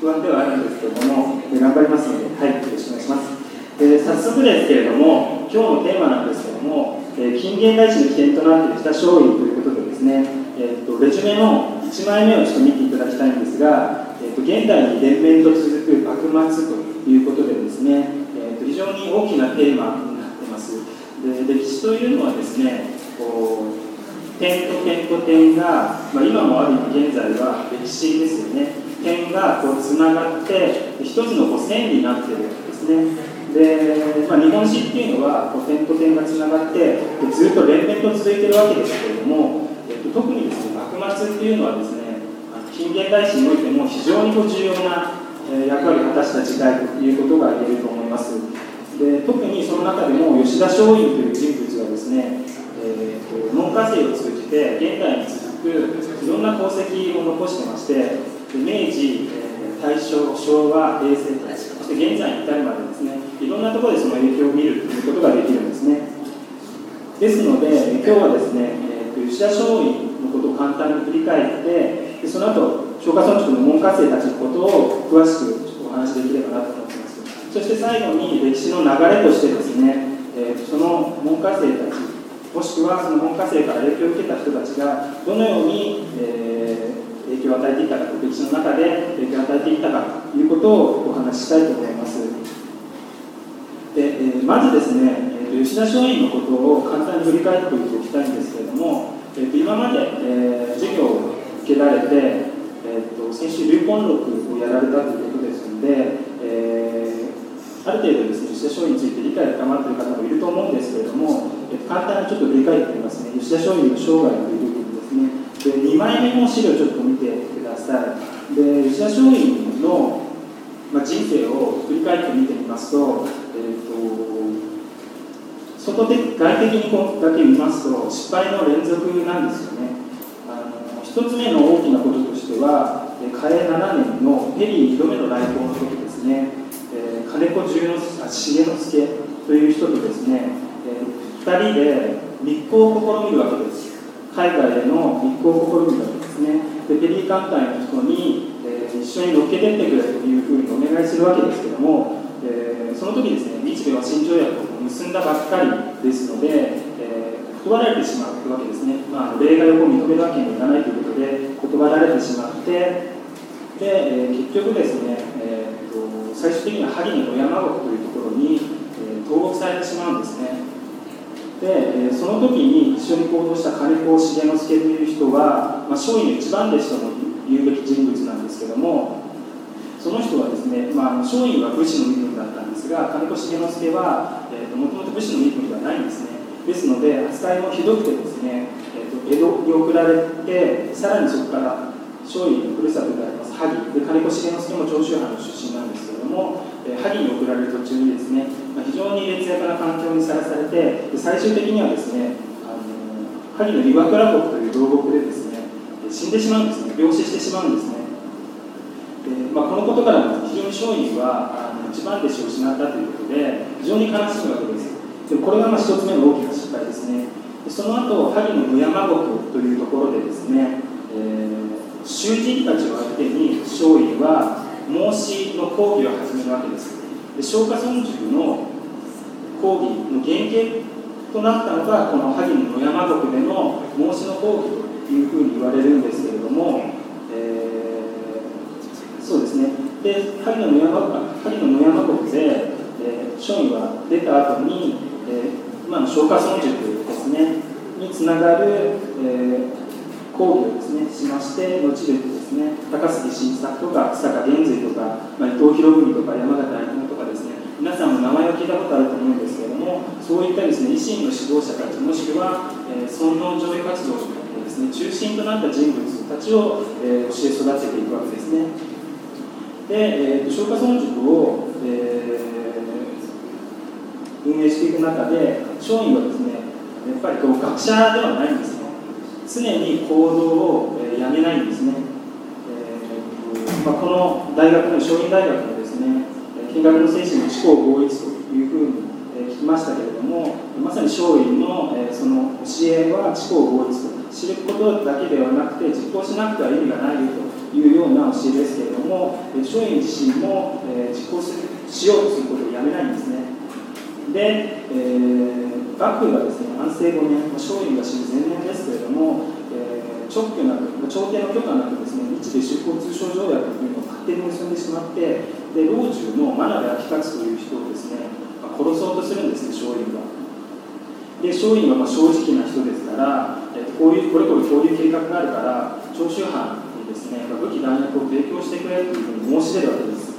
不安ではあるんですけども、頑張りますので、はい、よろしくお願いします。え早速ですけれども、今日のテーマなんですけども、え近現代史の起点となっている北松陰ということでですね、えーと、レジュメの1枚目をちょっと見ていただきたいんですが、えーと、現代に連綿と続く幕末ということでですね、えーと、非常に大きなテーマになってます。で歴史というのはですね、こう点と点と点が、まあ、今もある意味現在は歴史ですよね。点がこうつながって一つのこう線になってるわけですね。で、まあ、日本史っていうのはこう点と点がつながってずっと連綿と続いてるわけですけれども、えっと、特にですね幕末っていうのはですね近現代史においても非常にこう重要な役割を果たした時代ということが言えると思いますで特にその中でも吉田松陰という人物がですね、えー、門下生を通じて現代に続くいろんな功績を残してまして明治、大正昭和平成そして現在に至るまでですねいろんなところでその影響を見るということができるんですね。ですので今日はですね、えー、吉田松陰のことを簡単に振り返ってでその後松下村塾の門下生たちのことを詳しくお話しできればなと思ってます。そして最後に歴史の流れとしてですね、えー、その門下生たちもしくはその門下生から影響を受けた人たちがどのように、えー、影響を与えていたか歴史の中で影響を与えていったかということをお話ししたいと思います。で、えー、まずですね、えー、吉田松陰のことを簡単に振り返っておきたいんですけれども、えー、と今まで、えー、授業を受けられて、えーと、先週流本録をやられたということですので、えー、ある程度ですね吉田松陰について理解が深まっている方もいると思うんですけれども、えー、簡単にちょっと振り返ってみますね。吉田松陰の生涯というで2枚目の資料ちょっと見てください。で吉田松陰の、まあ、人生を振り返ってみてみますとえー、と外的外的にこうだけ見ますと失敗の連続なんですよね。あの一つ目の大きなこととしては嘉永7年のペリー2度目の来訪の時ですね、えー、金子重之重之助という人とですね、えー、2人で密航を試みるわけです海外での密航を試みるわけですね。でペリー艦隊の人に、えー、一緒に乗っけてってくれというふうにお願いするわけですけども、えー、その時ですね日米和親条約を結んだばっかりですので、えー、断られてしまうわけですね、まあ、例外を認めるわけにはいかないということで断られてしまってで、えー、結局ですね、えーと、最終的には萩の野山国というところに、えー、投獄されてしまうんですね。で、その時に一緒に行動した金子重之助という人は、まあ、松陰の一番弟子とも言うべき人物なんですけどもその人はですね、まあ、松陰は武士の身分だったんですが金子重之助はもともと武士の身分ではないんですね。ですので扱いもひどくてですね、えーと、江戸に送られてさらにそこから松陰のふるさとであります萩。で金子重之助も長州藩の出身なんですけども、えー、萩に送られる途中にですね、非常に劣悪な環境にさらされて最終的にはですね萩の岩倉国という牢獄でですね死んでしまうんですね。病死してしまうんですね。で、まあ、このことからも非常に松陰は一番弟子を失ったということで非常に悲しむわけです。でこれがまあ一つ目の大きな失敗ですね。その後萩の野山国というところでですね、えー、囚人たちを相手に松陰は孟子の講義を始めるわけです。で松下村塾の講義の原型となったのがこの萩の野山国での孟子の講義というふうに言われるんですけれどもそうですね。で、萩野野山萩野野山国で、えー、松陰は出た後に、えー、今の松下村塾ですね、につながる、えー、講義をですね、しまして、後でですね、高杉晋作とか、草加玄瑞とか、まあ、伊藤博文とか、山形、皆さんも名前を聞いたことあると思うんですけれども、そういったですね、維新の指導者たち、もしくは、えー、尊王攘夷活動のですね、中心となった人物たちを、えー、教え育てていくわけですね。で、えーと、消化村塾を、えー、運営していく中で松陰はですねやっぱりこう学者ではないんですね常に行動を、えー、やめないんですね、えーまあ、この大学の松陰大学の見学の精神の知行合一というふうに、え、聞きましたけれどもまさに松陰の、え、その教えは知行合一と知ることだけではなくて実行しなくては意味がないよというような教えですけれども、松陰自身も、え、実行するしようとすることをやめないんですね。で、えー、幕府がですね安政5年、松陰が死ぬ前年ですけれども、えー、直居なく、朝廷の許可なくですね日米修好通商条約というのを勝手に結んでしまって、で老中の真鍋昭勝という人をですね、まあ、殺そうとするんですね、松陰が。で松陰はまあ正直な人ですから、えー、こういうこれこれこういう計画があるから長州藩にですね、まあ、武器弾薬を提供してくれというふうに申し出るわけです。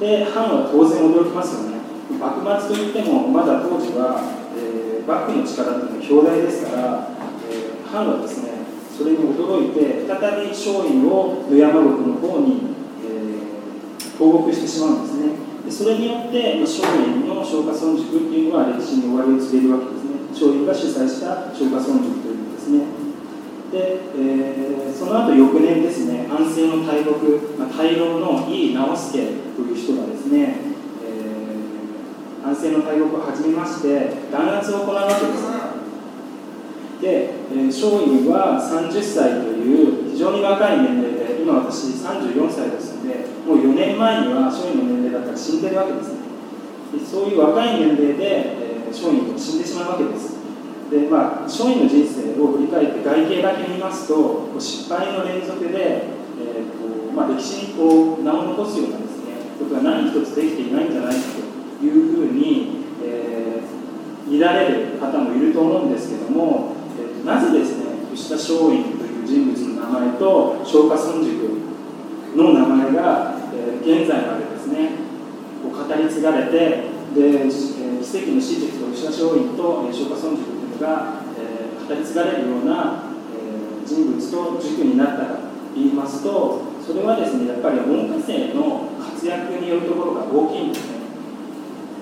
で藩は当然驚きますよね。幕末といってもまだ当時は、えー、幕府の力というのは強大ですから、えー、藩はですねそれに驚いて再び松陰を野山国の方に、えー、投獄してしまうんですね。でそれによって松陰の松下村塾っていうのは歴史に終わりを告げるわけですね。松陰が主催した松下村塾というのですね。で、えー、その後翌年ですね安政の大国、まあ、大老の井伊直輔という人がですね安政の大国を始めまして弾圧を行うわけです、松陰は30歳という非常に若い年齢で今私34歳ですのでもう4年前には松陰の年齢だったら死んでるわけですね。でそういう若い年齢で、松陰が死んでしまうわけです。でまあ松陰の人生を振り返って外形だけ見ますと失敗の連続で、えーこうまあ、歴史にこう名を残すようなですねことが何一つできていないんじゃないかというふうに、えー、見られる方もいると思うんですけども、なぜですね吉田松陰という人物の名前と松下村塾の名前が、え、現在までですねこう語り継がれてで、え、奇跡の史実と吉田松陰と松下村塾というのが、え、語り継がれるような、え、人物と塾になったかと言いますとそれはですねやっぱり門下生の活躍によるところが大きいんですね。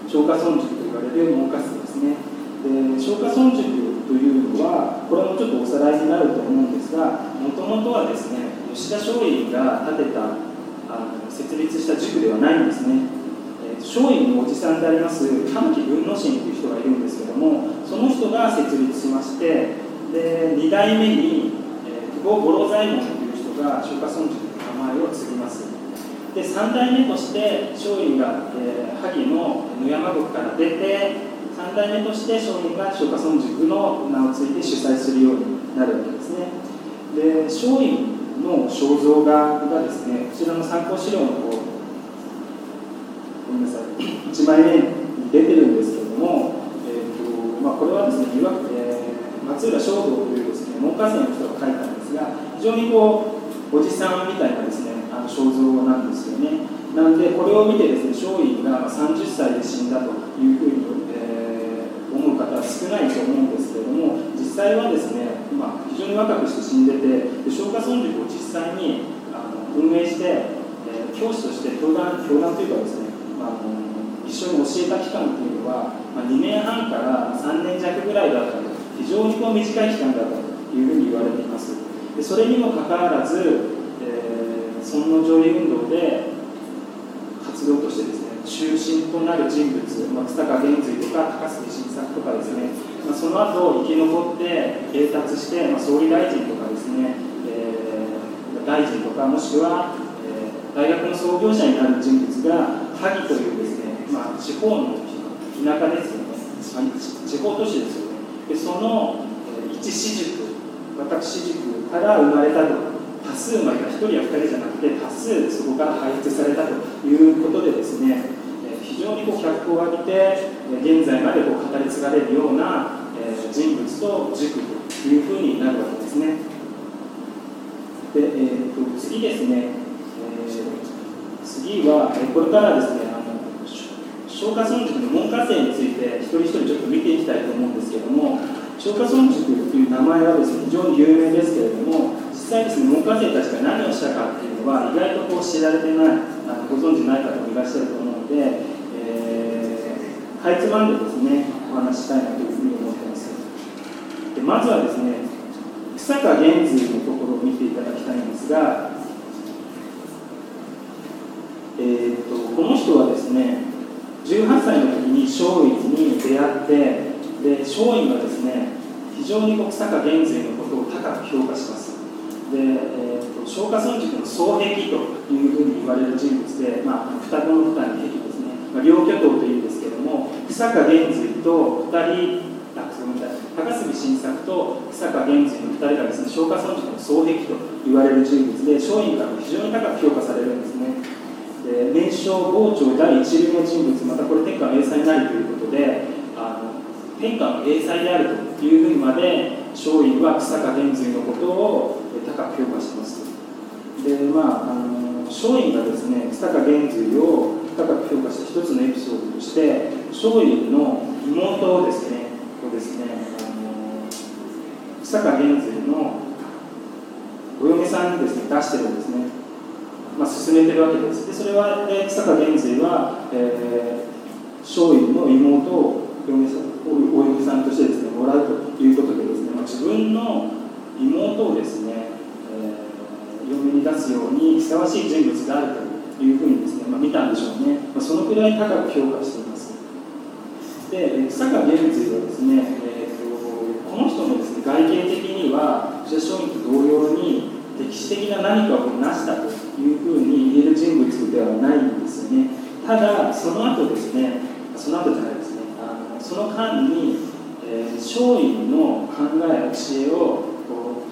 消化村塾と言われる門下生ですね。で消化村塾というのはこれもちょっとおさらいになると思うんですがもともとはですね吉田松陰が建てたあの設立した塾ではないんですね。松陰のおじさんであります神木文之進という人がいるんですけどもその人が設立しましてで2代目に、えー、久保五郎左衛門という人が消化村塾の名前を継ぎます。で3代目として松陰が、えー、萩の野山国から出て3代目として松陰が松下村塾の名を継いで主催するようになるわけですね。で松陰の肖像画がですねこちらの参考資料の方ごめんなさい 1枚目に出てるんですけれども、えーとまあ、これはですねいわ、えー、松浦正道というですね門下生の人が書いたんですが非常にこうおじさんみたいなですねあの肖像なんですよね。なんでこれを見てですね松陰が30歳で死んだというふうに、少ないと思うんですけれども実際はですね、まあ、非常に若くして死んでて消化村塾を実際にあの運営して、えー、教師として教団教団というかですね、まあ、あの一緒に教えた期間というのは、まあ、2年半から3年弱ぐらいだったと非常にこう短い期間だったというふうに言われています。でそれにもかかわらず尊王攘夷運動で活動で中心となる人物、まあ、草加玄瑞とか高杉晋作とかですね、まあ、その後生き残って栄達して、まあ、総理大臣とかですね、えー、大臣とかもしくは、えー、大学の創業者になる人物が萩というですね、まあ、地方の田舎ですよね。地方都市ですよね。でその、えー、一私塾私塾から生まれたと。多数まあ1人や2人じゃなくて多数そこから排出されたということでですね。非常にこう脚光を浴びて現在までこう語り継がれるような人物と塾というふうになるわけですね。で、えー、と次ですね、えー、次はこれからですねあの消化村塾の門下生について一人一人ちょっと見ていきたいと思うんですけども消化村塾という名前はですね非常に有名ですけれども実際ですね門下生たちが何をしたかっていうのは意外とこう知られてないあのご存知ない方もいらっしゃると思うので、かいつまんでですねお話したいなというふうに思ってます。でまずはですね草加玄瑞のところを見ていただきたいんですが、えーと、とこの人はですね18歳の時に松陰に出会ってで松陰がですね非常に草加玄瑞のことを高く評価します。で、えーと、松下村塾の双璧というふうに言われる人物で、まあ、双子の二人のですね、まあ、両巨頭というんですけども草加玄瑞と2人高杉晋作と草加玄瑞の2人がですね松下村塾の双璧と言われる人物で松陰からも非常に高く評価されるんですね。で名称傍聴第一流の人物またこれ天下の英才になるということであの天下の英才であるというふうにまで松陰は草加玄瑞のことを高く評価しますでまああの松陰がですね草加玄瑞を高く評価した一つのエピソードとして松陰の妹をですねこうですねあの草加玄瑞のお嫁さんにですね出してるんですね、まあ、進めてるわけです。でそれは、ね、草加玄瑞は、えー、松陰の妹を嫁さんお嫁さんとしてですねもらうということでですね、まあ、自分の妹をですね、えー、嫁に出すようにふさわしい人物であるというふうに見たんでしょうね、まあ、そのくらい高く評価しています。で草加玄瑞はですね、えーと、この人もですね外見的には吉田松陰と同様に歴史的な何かを成したというふうに言える人物ではないんですよね。ただその後ですねその後じゃないですねあのその間に、えー、松陰の考え教えを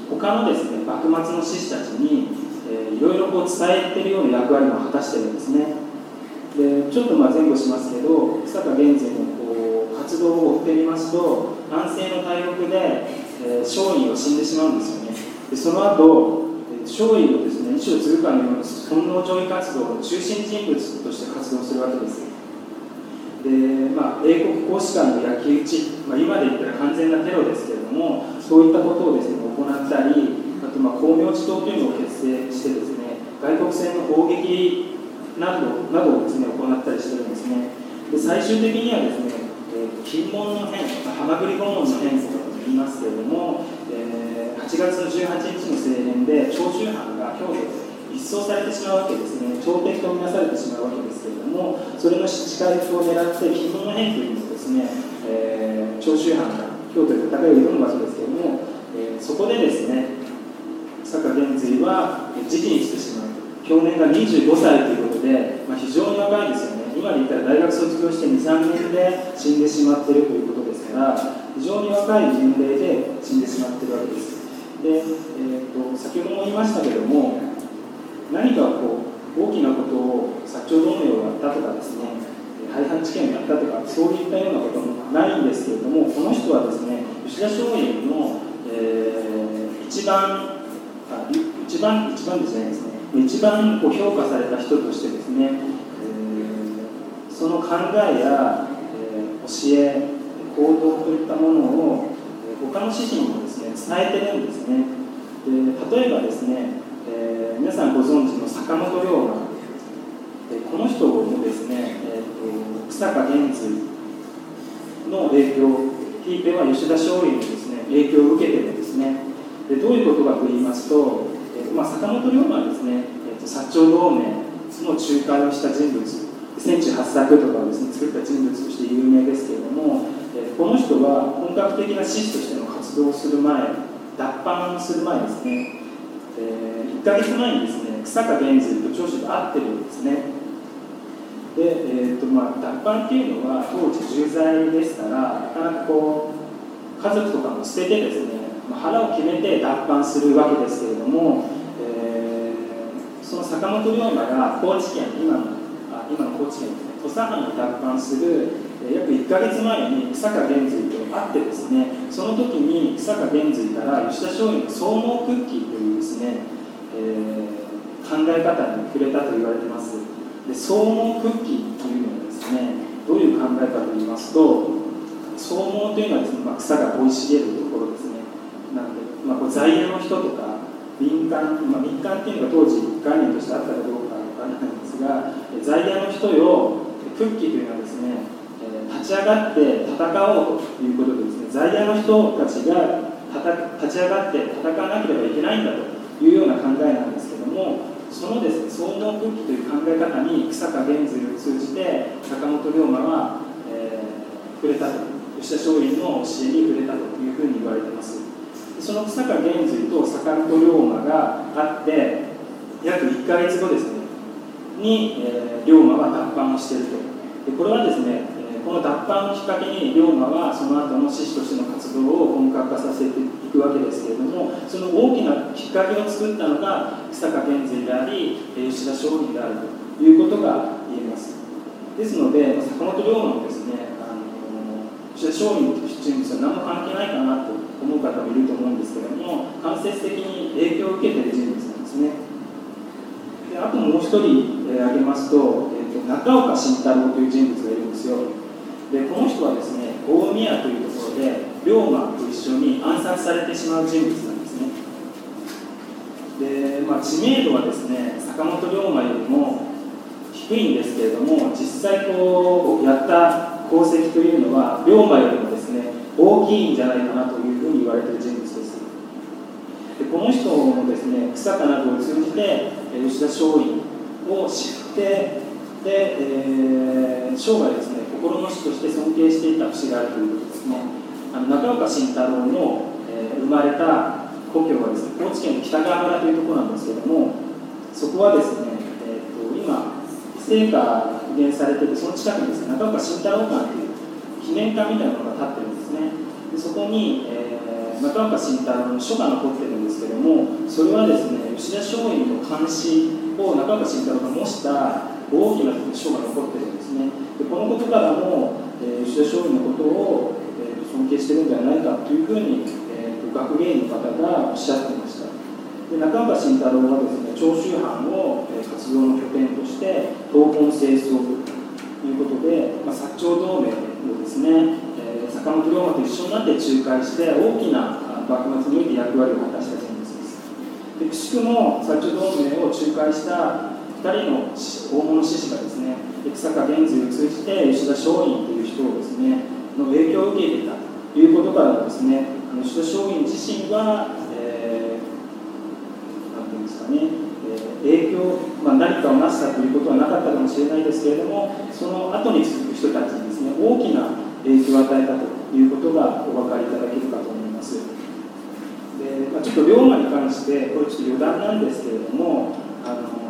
他のですね幕末の志士たちに、えー、いろいろこう伝えてるような役割も果たしてるんですね。でちょっとまあ前後しますけど草加源氏のこう活動を追ってみますと安政の大獄で、えー、松陰は死んでしまうんですよね。でその後松陰をですね一生継ぐかのような本能上位活動の中心人物として活動するわけです。で、まあ、英国公使館の焼き討ち、まあ、今で言ったら完全なテロですけれどもそういったことをですね行ったりあとまあ光明寺党というのを結成してですね外国船の砲撃などなどをですね行ったりしてるんですね。で最終的にはですね、えー、金門の変ハマグリ顧問の変とかと言いますけれども、えー、8月の18日の青年で長州藩が京都で一掃されてしまうわけですね。朝敵とみなされてしまうわけですけれどもそれの仕回復を狙って金門の変というのをですね、えー、長州藩が京都で戦いを挑む場所ですけれども、えー、そこでですね坂玄瑞は時期にしてしまう去年が25歳ということで、まあ、非常に若いですよね。今で言ったら大学卒業して23年で死んでしまっているということですから非常に若い年齢で死んでしまっているわけです。で、えーと、先ほども言いましたけども何かこう大きなことを薩長同盟をやったとかですね廃藩置県をやったとかそういったようなこともないんですけれどもこの人はですね吉田松陰の、えー、一番一番一番ですね。一番こう評価された人としてですね、えー、その考えや、えー、教え行動といったものを、他の指針もですね伝えてるんですね。で例えばですね、えー、皆さんご存知の坂本龍馬。この人もですね、えーと、草加玄瑞の影響。ひいては吉田松陰のですね影響を受けてるんですね。でどういうことかと言いますとまあ、坂本龍馬はですね、えーと、薩長同盟の仲介をした人物千地八作とかをですね作った人物として有名ですけれども、えー、この人は本格的な志士としての活動をする前脱藩する前ですね、えー、1か月前にですね草加源瑞と長州と会ってるんですね。で、えーとまあ、脱藩っていうのは当時重罪でしたらなかなかこう家族とかも捨ててですね、腹を決めて脱藩するわけですけれどもその坂本龍馬が高知県今のあ今の高知県ですね土佐藩に奪還する約1か月前に草加玄瑞と会ってですねその時に草加玄瑞から吉田松陰の総合クッキーというですね、えー、考え方に触れたと言われてます。で総合クッキーというのはですねどういう考えかと言いますと総合というのはですね、まあ、草が生い茂るところですね。なので、まあ、こう在野の人とか民間、まあ、民間っていうのが当時概念としてあったかどうかわからないんですが在野の人よ復帰というのはですね立ち上がって戦おうということでですね在野の人たちが立ち上がって戦わなければいけないんだというような考えなんですけどもそのですね総合復帰という考え方に草加源瑞を通じて坂本龍馬は、えー、触れたと。吉田松陰の教えに触れたというふうに言われていますその草加玄瑞と坂本龍馬があって約1か月後ですねに、えー、龍馬は脱藩をしていると。でこれはですねこの脱藩をきっかけに龍馬はその後の志士としての活動を本格化させていくわけですけれどもその大きなきっかけを作ったのが久坂玄瑞であり吉田松陰であるということが言えます。ですので坂本龍馬もですねあの吉田松陰という人物は何も関係ないかなと思う方もいると思うんですけれども間接的に影響を受けている人物なんですね。であともう一人、えー、挙げますと,、えーと中岡慎太郎という人物がいるんですよ。でこの人はですね大宮というところで龍馬と一緒に暗殺されてしまう人物なんですね。で、まあ、知名度はですね坂本龍馬よりも低いんですけれども実際こうやった功績というのは龍馬よりもですね大きいんじゃないかなというに言われている人物です。でこの人もですね草加などを通じて吉田松陰を知ってで、えー、生涯ですね心の師として尊敬していた節があるということですね。あの中岡慎太郎の、えー、生まれた故郷はですね高知県の北川村というところなんですけれどもそこはですね、えーと、今聖火が復元されててその近くにですね中岡慎太郎館という記念館みたいなのが建ってるんですね。でそこに、えー、中岡慎太郎の書が残ってるんですけどもそれはですね吉田松陰の監視を中岡慎太郎が模した大きな書が残ってるんですね。でこのことからも、えー、吉田松陰のことを、えー、尊敬してるんではないかというふうに、えー、学芸員の方がおっしゃってました。で中岡慎太郎はですね長州藩を、えー、活動の拠点として東本清掃部ということで、まあ、薩長同盟をですね、坂本龍馬と一緒になって仲介して大きな幕末において役割を果たした人物です。でくしくも薩長同盟を仲介した2人の大物志士がですね草加玄瑞を通じて吉田松陰という人をですねの影響を受けていたということからですね吉田松陰自身は、えー、なんていうんですかね、え、影響、まあ、何かをなしたということはなかったかもしれないですけれどもその後に続く人たちね大きな影響を与えたということがお分かりいただけるかと思います。で、まあ、ちょっと龍馬に関してこれちょっと余談なんですけれどもあの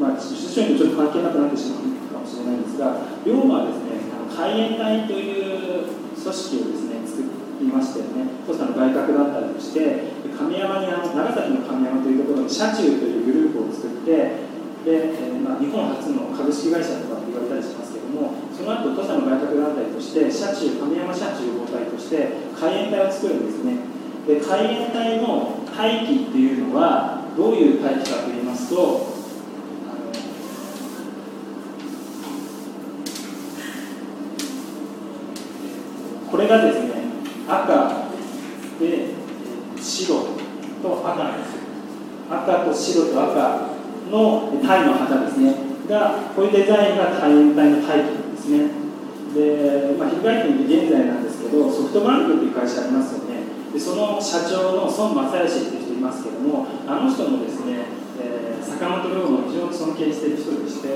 まあ、出所にちょっと関係なくなってしまうかもしれないんですが、龍馬はですね、海援隊という組織をですね、作りましてね、土佐の外郭だったりして、神山にあ長崎の神山というところに車中というグループを作って、で、えー、まあ、日本初の株式会社とかって言われたりしますけども、その後土佐の外郭団体として、車中、神山車中合体として、海援隊を作るんですね。で海援隊の待機っていうのはどういう待機かと言いますとこれがですね赤で白と赤なんですよ赤と白と赤のタイの旗ですねがこういうデザインがタイのタイのタイなんですね。で、まあ、翻ってみて現在なんですけどソフトバンクっていう会社ありますよね。でその社長の孫正義っていう人いますけどもあの人もですね、えー、坂本龍馬を非常に尊敬している人でして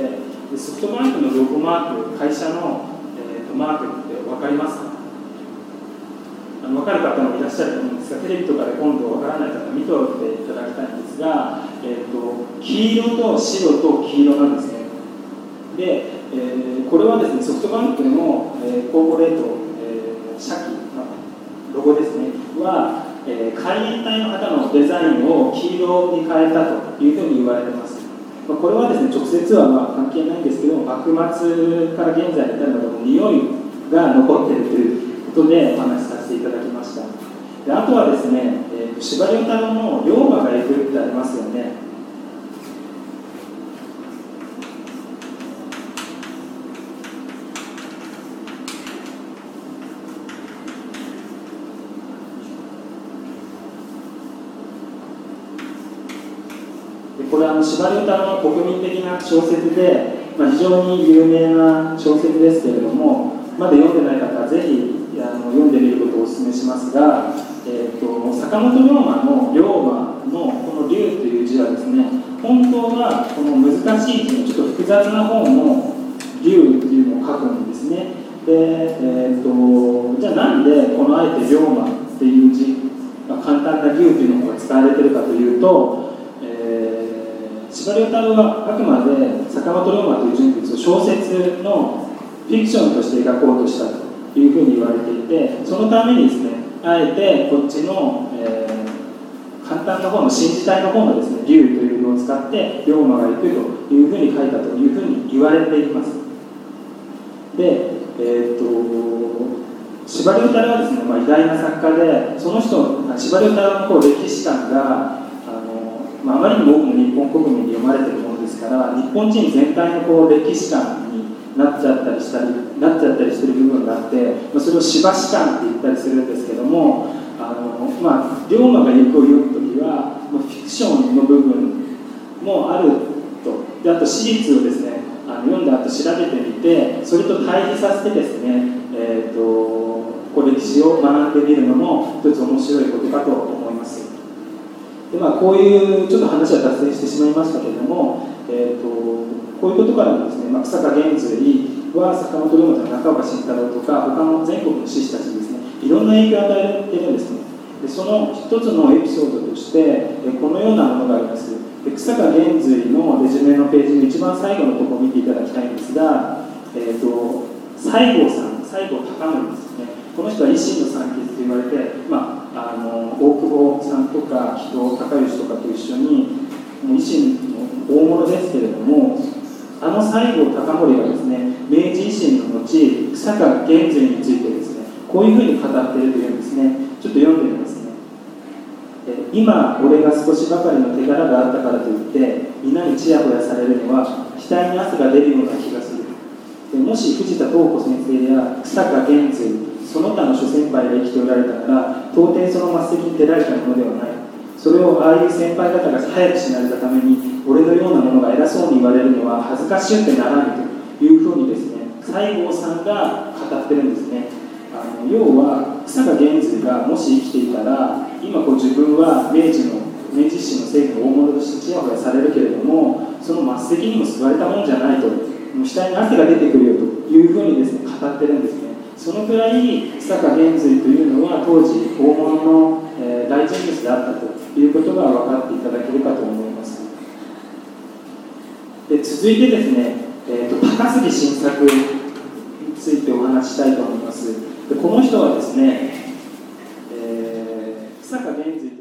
でソフトバンクのロゴマーク会社の、えーと、マークって分かりますか？あの分かる方もいらっしゃると思うんですがテレビとかで今度分からない方見ておいていただきたいんですが、えーと、黄色と白と黄色なんですね。で、えー、これはですねソフトバンクの、えー、コーポレート、えー、社記、ロゴですねは、えー、海援隊の方のデザインを黄色に変えたというふうに言われてます。まあ、これはですね直接はまあ関係ないんですけど幕末から現在に至るまでの匂いが残っているということでお話しさせていただきました。であとはですね、えー、司馬太郎の「龍馬が行く」ってありますよねこれは司馬太郎の国民的な小説で、まあ、非常に有名な小説ですけれどもまだ読んでない方はぜひあの読んでみることをお勧めしますが、えーと、坂本龍馬の龍馬のこの龍という字はですね本当はこの難しい字のちょっと複雑な方の龍っていうのを書くんですね。で、えーと、じゃあなんでこのあえて龍馬っていう字まあ、簡単な竜というのが使われてるかというと、司馬太郎はあくまで坂本龍馬という人物を小説のフィクションとして描こうとしたというふうに言われていてそのためにですねあえてこっちの、えー、簡単な方の新時代の方のですね竜というのを使って龍馬が行くというふうに書いたというふうに言われています。でえー、っと司馬遼太郎はですね、まあ、偉大な作家でその人司馬遼太郎のこう歴史観が、まあ、あまりにも多くの日本国民に読まれているものですから日本人全体のこう歴史観になっちゃったりしたりなっちゃったりしてる部分があって、まあ、それを司馬史観って言ったりするんですけどもあの、まあ、龍馬が行くを読む時はもうフィクションの部分もあると。であと史実をですねあの読んだ後調べてみてそれと対比させてですねえーと、こう歴史を学んでみるのも一つ面白いことかと思います。で、まあ、こういうちょっと話は脱線してしまいましたけれども、えーと、こういうことからもですね、まあ、草加源随は坂本龍馬とか中岡慎太郎とか他の全国の志士たちにですねいろんな影響を与えているんですね。でその一つのエピソードとしてこのようなものがあります。草加源随のレジュメのページの一番最後のところを見ていただきたいんですが、えーと、西郷さん西郷隆盛ですね。この人は維新の三傑と言われて、まあ、あの大久保さんとか木戸孝允とかと一緒にもう維新の大物ですけれどもあの西郷隆盛がですね明治維新の後草加源瑞についてですねこういうふうに語っているというんですねちょっと読んでみますね。今俺が少しばかりの手柄があったからといって皆にちやほやされるのは額に汗が出るような気がする。でもし藤田東子先生や草加源瑞その他の諸先輩が生きておられたなら到底その末席に出られたものではない。それをああいう先輩方が早く死なれたために俺のようなものが偉そうに言われるのは恥ずかしゅってならないというふうにですね西郷さんが語ってるんですね。あの要は草加源瑞がもし生きていたら今こう自分は明治の明治維新の政府の大物としてちやほやされるけれどもその末席にも座れたもんじゃないともう額に汗が出てくるよというふうにですね語ってるんです。そのくらい久坂玄瑞というのは当時大物の、えー、大人物であったということが分かっていただけるかと思います。で続いてですね、えーと、高杉晋作についてお話ししたいと思います。でこの人はですね、えー、坂玄瑞